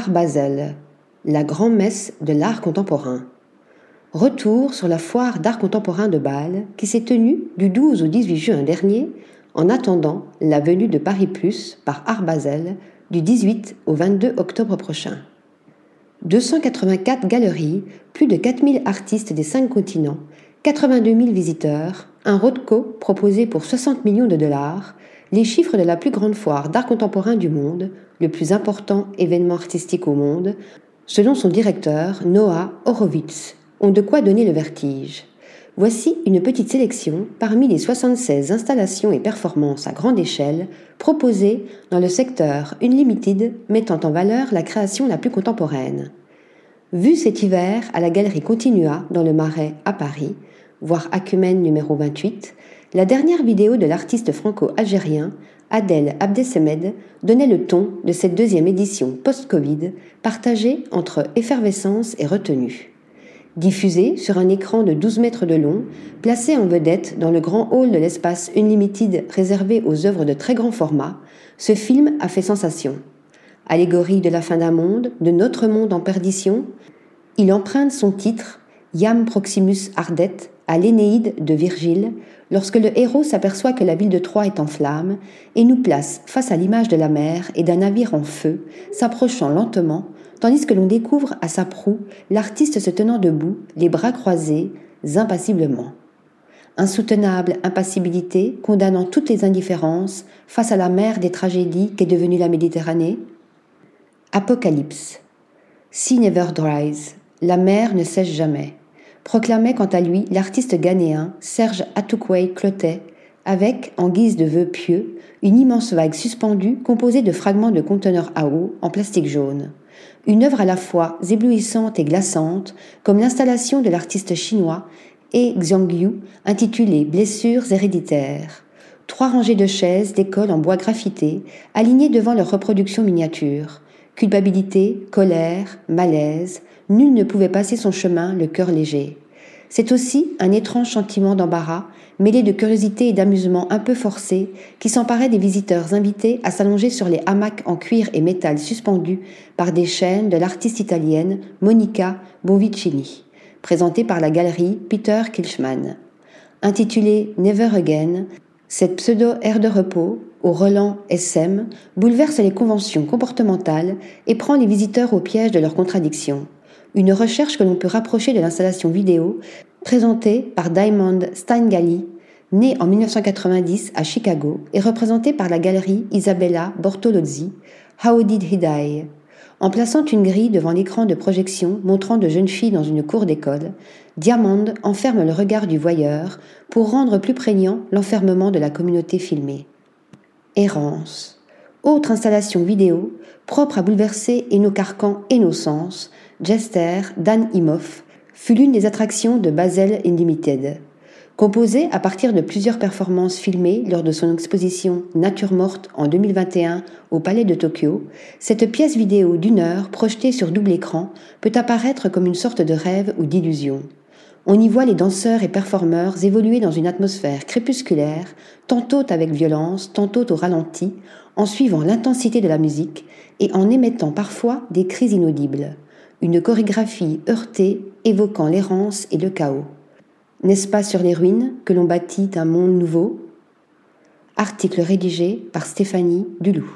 Art Basel, la grand-messe de l'art contemporain. Retour sur la foire d'art contemporain de Bâle qui s'est tenue du 12 au 18 juin dernier en attendant la venue de Paris Plus par Art Basel du 18 au 22 octobre prochain. 284 galeries, plus de 4000 artistes des cinq continents, 82 000 visiteurs, un Rothko proposé pour 60 millions de dollars, les chiffres de la plus grande foire d'art contemporain du monde, le plus important événement artistique au monde, selon son directeur, Noah Horowitz, ont de quoi donner le vertige. Voici une petite sélection parmi les 76 installations et performances à grande échelle proposées dans le secteur Unlimited mettant en valeur la création la plus contemporaine. Vu cet hiver à la galerie Continua dans le Marais à Paris, voire Acumen numéro 28, la dernière vidéo de l'artiste franco-algérien Adel Abdesemed donnait le ton de cette deuxième édition post-Covid partagée entre effervescence et retenue. Diffusé sur un écran de 12 mètres de long, placé en vedette dans le grand hall de l'espace Unlimited réservé aux œuvres de très grand format, ce film a fait sensation. Allégorie de la fin d'un monde, de notre monde en perdition, il emprunte son titre, Yam Proximus Ardet, à l'Énéide de Virgile, lorsque le héros s'aperçoit que la ville de Troie est en flammes et nous place face à l'image de la mer et d'un navire en feu, s'approchant lentement, tandis que l'on découvre à sa proue l'artiste se tenant debout, les bras croisés, impassiblement. Insoutenable impassibilité condamnant toutes les indifférences face à la mer des tragédies qu'est devenue la Méditerranée Apocalypse. Sea never dries. La mer ne sèche jamais proclamait quant à lui l'artiste ghanéen Serge Atukwei Clotet, avec, en guise de vœu pieux, une immense vague suspendue composée de fragments de conteneurs à eau en plastique jaune. Une œuvre à la fois éblouissante et glaçante, comme l'installation de l'artiste chinois E Xiangyu intitulée Blessures héréditaires. Trois rangées de chaises d'école en bois graffité, alignées devant leur reproduction miniature. Culpabilité, colère, malaise, nul ne pouvait passer son chemin le cœur léger. C'est aussi un étrange sentiment d'embarras, mêlé de curiosité et d'amusement un peu forcé, qui s'emparait des visiteurs invités à s'allonger sur les hamacs en cuir et métal suspendus par des chaînes de l'artiste italienne Monica Bonvicini, présentée par la galerie Peter Kilchmann. Intitulée Never Again, cette pseudo-aire de repos, au relent SM, bouleverse les conventions comportementales et prend les visiteurs au piège de leurs contradictions. Une recherche que l'on peut rapprocher de l'installation vidéo présentée par Diamond Steingali, né en 1990 à Chicago et représentée par la galerie Isabella Bortolozzi, How Did He Die? En plaçant une grille devant l'écran de projection montrant de jeunes filles dans une cour d'école, Diamond enferme le regard du voyeur pour rendre plus prégnant l'enfermement de la communauté filmée. Errance. Autre installation vidéo, propre à bouleverser et nos carcans et nos sens, Jester Dan Imhoff fut l'une des attractions de Basel Unlimited. Composée à partir de plusieurs performances filmées lors de son exposition Nature morte en 2021 au Palais de Tokyo, cette pièce vidéo d'une heure projetée sur double écran peut apparaître comme une sorte de rêve ou d'illusion. On y voit les danseurs et performeurs évoluer dans une atmosphère crépusculaire, tantôt avec violence, tantôt au ralenti, en suivant l'intensité de la musique et en émettant parfois des cris inaudibles une chorégraphie heurtée évoquant l'errance et le chaos. N'est-ce pas sur les ruines que l'on bâtit un monde nouveau? Article rédigé par Stéphanie Dulou.